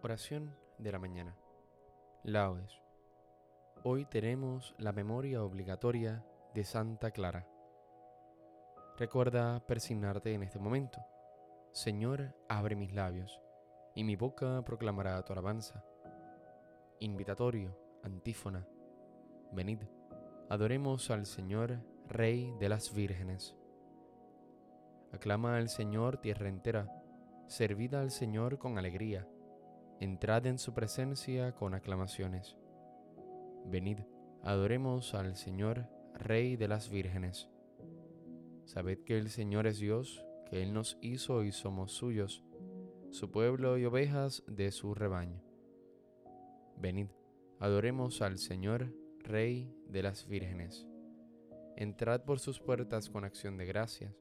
Oración de la mañana. Laudes. Hoy tenemos la memoria obligatoria de Santa Clara. Recuerda persignarte en este momento. Señor, abre mis labios, y mi boca proclamará tu alabanza. Invitatorio, antífona. Venid, adoremos al Señor, Rey de las vírgenes. Aclama al Señor tierra entera, servida al Señor con alegría entrad en su presencia con aclamaciones. Venid, adoremos al Señor, Rey de las vírgenes. Sabed que el Señor es Dios, que Él nos hizo y somos suyos, su pueblo y ovejas de su rebaño. Venid, adoremos al Señor, Rey de las vírgenes. Entrad por sus puertas con acción de gracias,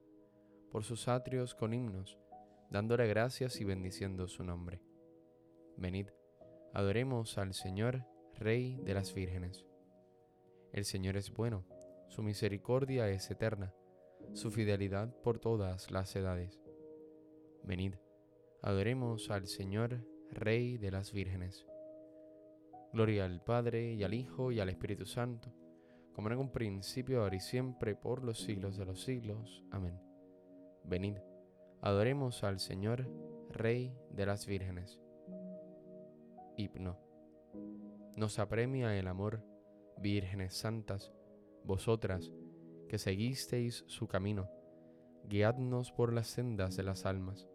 por sus atrios con himnos, dándole gracias y bendiciendo su nombre Venid, adoremos al Señor, Rey de las vírgenes. El Señor es bueno, su misericordia es eterna, su fidelidad por todas las edades. Venid, adoremos al Señor, Rey de las vírgenes. Gloria al Padre y al Hijo y al Espíritu Santo, como en un principio, ahora y siempre, por los siglos de los siglos. Amén. Venid, adoremos al Señor, Rey de las vírgenes himno. Nos apremia el amor, vírgenes santas, vosotras que seguisteis su camino, guiadnos por las sendas de las almas,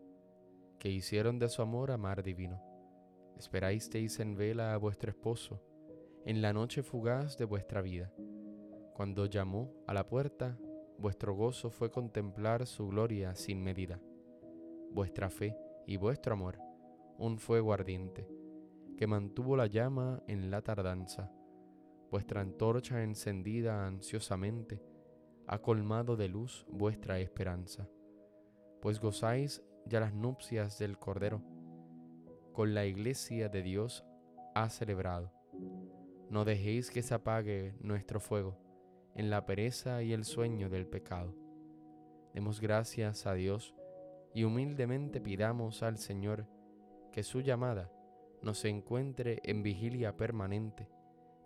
que hicieron de su amor amar divino. Esperasteis en vela a vuestro esposo, en la noche fugaz de vuestra vida. Cuando llamó a la puerta, vuestro gozo fue contemplar su gloria sin medida. Vuestra fe y vuestro amor, un fuego ardiente que mantuvo la llama en la tardanza. Vuestra antorcha encendida ansiosamente ha colmado de luz vuestra esperanza, pues gozáis ya las nupcias del Cordero, con la iglesia de Dios ha celebrado. No dejéis que se apague nuestro fuego en la pereza y el sueño del pecado. Demos gracias a Dios y humildemente pidamos al Señor que su llamada nos encuentre en vigilia permanente,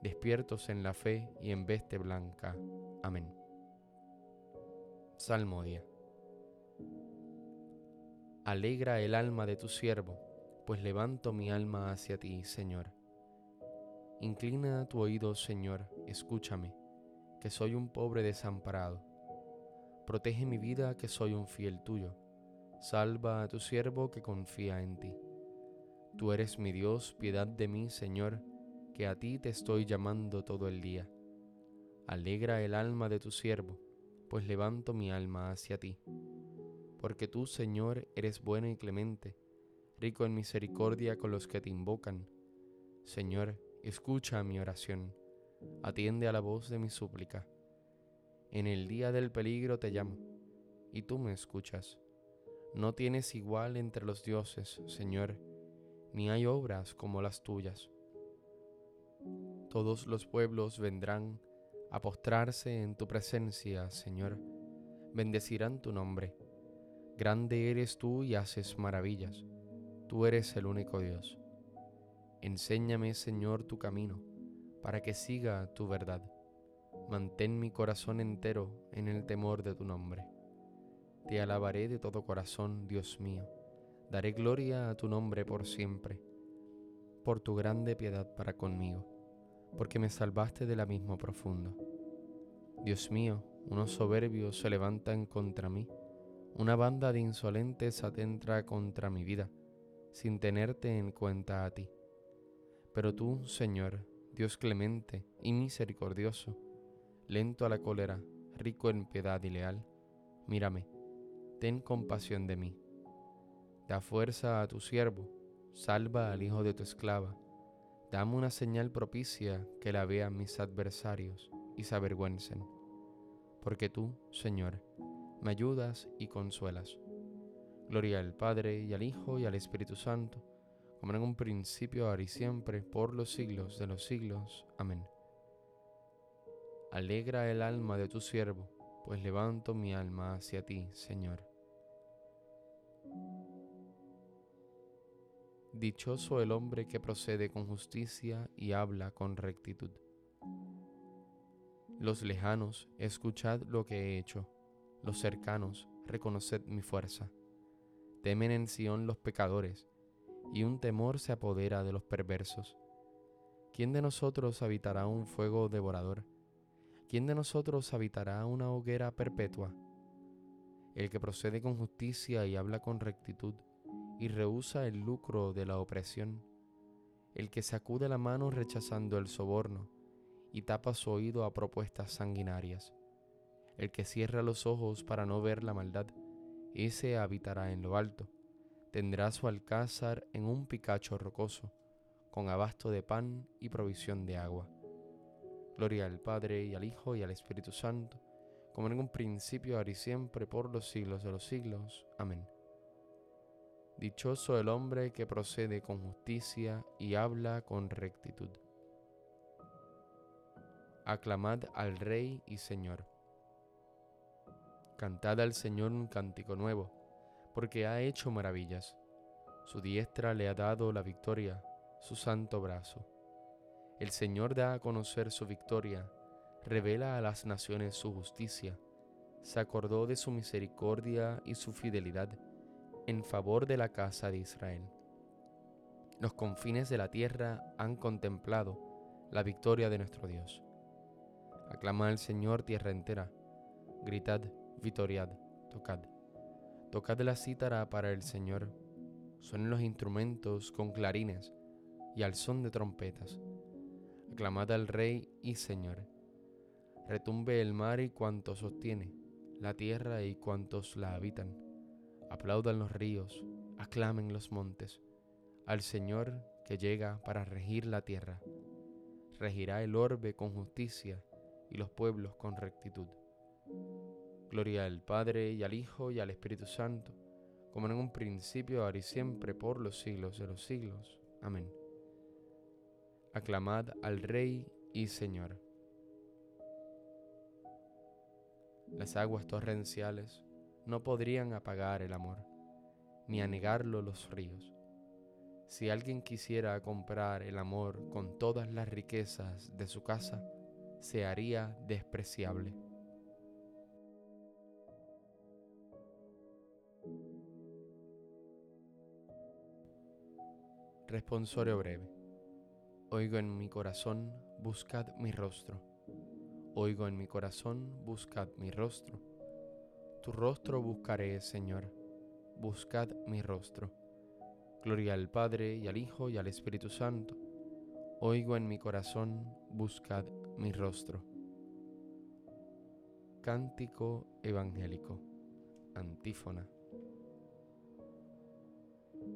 despiertos en la fe y en veste blanca. Amén. Salmodia. Alegra el alma de tu siervo, pues levanto mi alma hacia ti, Señor. Inclina tu oído, Señor, escúchame, que soy un pobre desamparado. Protege mi vida, que soy un fiel tuyo. Salva a tu siervo que confía en ti. Tú eres mi Dios, piedad de mí, Señor, que a ti te estoy llamando todo el día. Alegra el alma de tu siervo, pues levanto mi alma hacia ti. Porque tú, Señor, eres bueno y clemente, rico en misericordia con los que te invocan. Señor, escucha mi oración, atiende a la voz de mi súplica. En el día del peligro te llamo, y tú me escuchas. No tienes igual entre los dioses, Señor, ni hay obras como las tuyas. Todos los pueblos vendrán a postrarse en tu presencia, Señor, bendecirán tu nombre. Grande eres tú y haces maravillas, tú eres el único Dios. Enséñame, Señor, tu camino, para que siga tu verdad. Mantén mi corazón entero en el temor de tu nombre. Te alabaré de todo corazón, Dios mío Daré gloria a tu nombre por siempre, por tu grande piedad para conmigo, porque me salvaste del abismo profundo. Dios mío, unos soberbios se levantan contra mí, una banda de insolentes atentra contra mi vida, sin tenerte en cuenta a ti. Pero tú, Señor, Dios clemente y misericordioso, lento a la cólera, rico en piedad y leal, mírame, ten compasión de mí Da fuerza a tu siervo, salva al hijo de tu esclava. Dame una señal propicia que la vean mis adversarios y se avergüencen. Porque tú, Señor, me ayudas y consuelas. Gloria al Padre y al Hijo y al Espíritu Santo, como en un principio, ahora y siempre, por los siglos de los siglos. Amén. Alegra el alma de tu siervo, pues levanto mi alma hacia ti, Señor. Dichoso el hombre que procede con justicia y habla con rectitud. Los lejanos, escuchad lo que he hecho. Los cercanos, reconoced mi fuerza. Temen en Sión los pecadores, y un temor se apodera de los perversos. ¿Quién de nosotros habitará un fuego devorador? ¿Quién de nosotros habitará una hoguera perpetua? El que procede con justicia y habla con rectitud, y rehúsa el lucro de la opresión, el que sacude la mano rechazando el soborno y tapa su oído a propuestas sanguinarias, el que cierra los ojos para no ver la maldad, ese habitará en lo alto, tendrá su alcázar en un picacho rocoso, con abasto de pan y provisión de agua. Gloria al Padre y al Hijo y al Espíritu Santo, como en un principio, ahora y siempre, por los siglos de los siglos. Amén. Dichoso el hombre que procede con justicia y habla con rectitud. Aclamad al Rey y Señor. Cantad al Señor un cántico nuevo, porque ha hecho maravillas. Su diestra le ha dado la victoria, su santo brazo. El Señor da a conocer su victoria, revela a las naciones su justicia, se acordó de su misericordia y su fidelidad en favor de la casa de Israel. Los confines de la tierra han contemplado la victoria de nuestro Dios. Aclama al Señor tierra entera, gritad, vitoriad, tocad. Tocad la cítara para el Señor, suenen los instrumentos con clarines y al son de trompetas. Aclamad al Rey y Señor. Retumbe el mar y cuanto sostiene, la tierra y cuantos la habitan Aplaudan los ríos, aclamen los montes, al Señor que llega para regir la tierra. Regirá el orbe con justicia y los pueblos con rectitud. Gloria al Padre y al Hijo y al Espíritu Santo, como en un principio, ahora y siempre, por los siglos de los siglos. Amén. Aclamad al Rey y Señor. Las aguas torrenciales no podrían apagar el amor, ni anegarlo los ríos. Si alguien quisiera comprar el amor con todas las riquezas de su casa, se haría despreciable. Responsorio breve. Oigo en mi corazón, buscad mi rostro. Oigo en mi corazón, buscad mi rostro tu rostro buscaré, Señor, buscad mi rostro. Gloria al Padre y al Hijo y al Espíritu Santo. Oigo en mi corazón, buscad mi rostro. Cántico Evangélico. Antífona.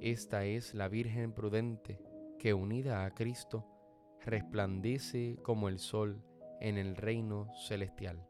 Esta es la Virgen prudente que unida a Cristo resplandece como el sol en el reino celestial.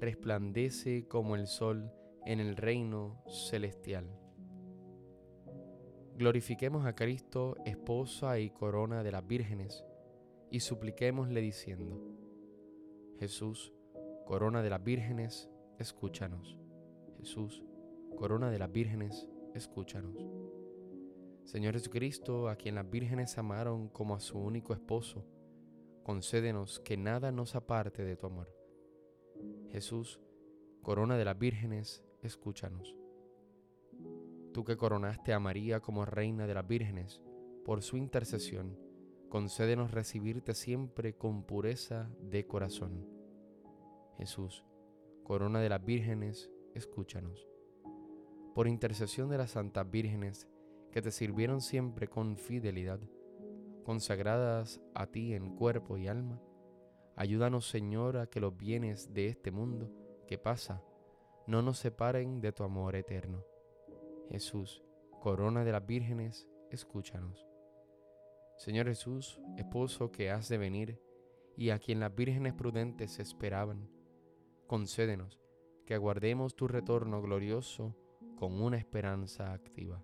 resplandece como el sol en el reino celestial. glorifiquemos a Cristo, esposa y corona de las vírgenes, y supliquémosle diciendo, Jesús, corona de las vírgenes, escúchanos. Jesús, corona de las vírgenes, escúchanos. Señor Jesucristo, a quien las vírgenes amaron como a su único esposo, concédenos que nada nos aparte de tu amor. Jesús, corona de las vírgenes, escúchanos. Tú que coronaste a María como reina de las vírgenes, por su intercesión, concédenos recibirte siempre con pureza de corazón. Jesús, corona de las vírgenes, escúchanos. Por intercesión de las santas vírgenes que te sirvieron siempre con fidelidad, consagradas a ti en cuerpo y alma, ayúdanos Señor a que los bienes de este mundo que pasa no nos separen de tu amor eterno. Jesús, corona de las vírgenes, escúchanos. Señor Jesús, esposo que has de venir y a quien las vírgenes prudentes esperaban, concédenos que aguardemos tu retorno glorioso con una esperanza activa.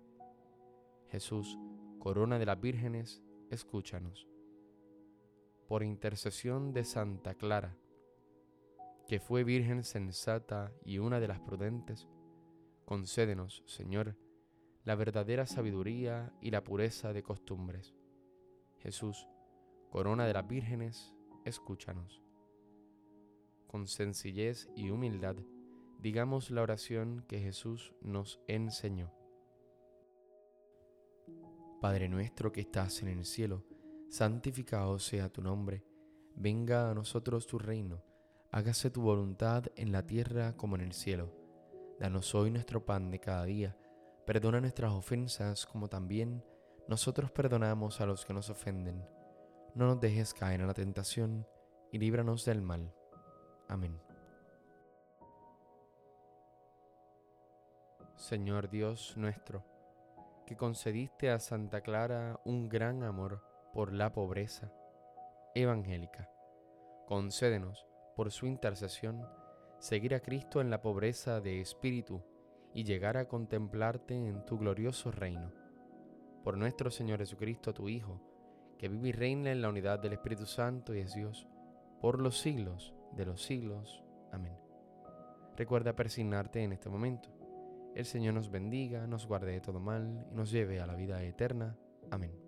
Jesús, corona de las vírgenes, escúchanos. Por intercesión de Santa Clara, que fue virgen sensata y una de las prudentes, concédenos, Señor, la verdadera sabiduría y la pureza de costumbres. Jesús, corona de las vírgenes, escúchanos. Con sencillez y humildad, digamos la oración que Jesús nos enseñó. Padre nuestro que estás en el cielo, santificado sea tu nombre, venga a nosotros tu reino, hágase tu voluntad en la tierra como en el cielo. Danos hoy nuestro pan de cada día, perdona nuestras ofensas como también nosotros perdonamos a los que nos ofenden. No nos dejes caer en la tentación y líbranos del mal. Amén. Señor Dios nuestro, que concediste a Santa Clara un gran amor por la pobreza evangélica, concédenos por su intercesión seguir a Cristo en la pobreza de espíritu y llegar a contemplarte en tu glorioso reino. Por nuestro Señor Jesucristo, tu Hijo, que vive y reina en la unidad del Espíritu Santo y es Dios, por los siglos de los siglos. Amén. Recuerda persignarte en este momento. El Señor nos bendiga, nos guarde de todo mal y nos lleve a la vida eterna. Amén.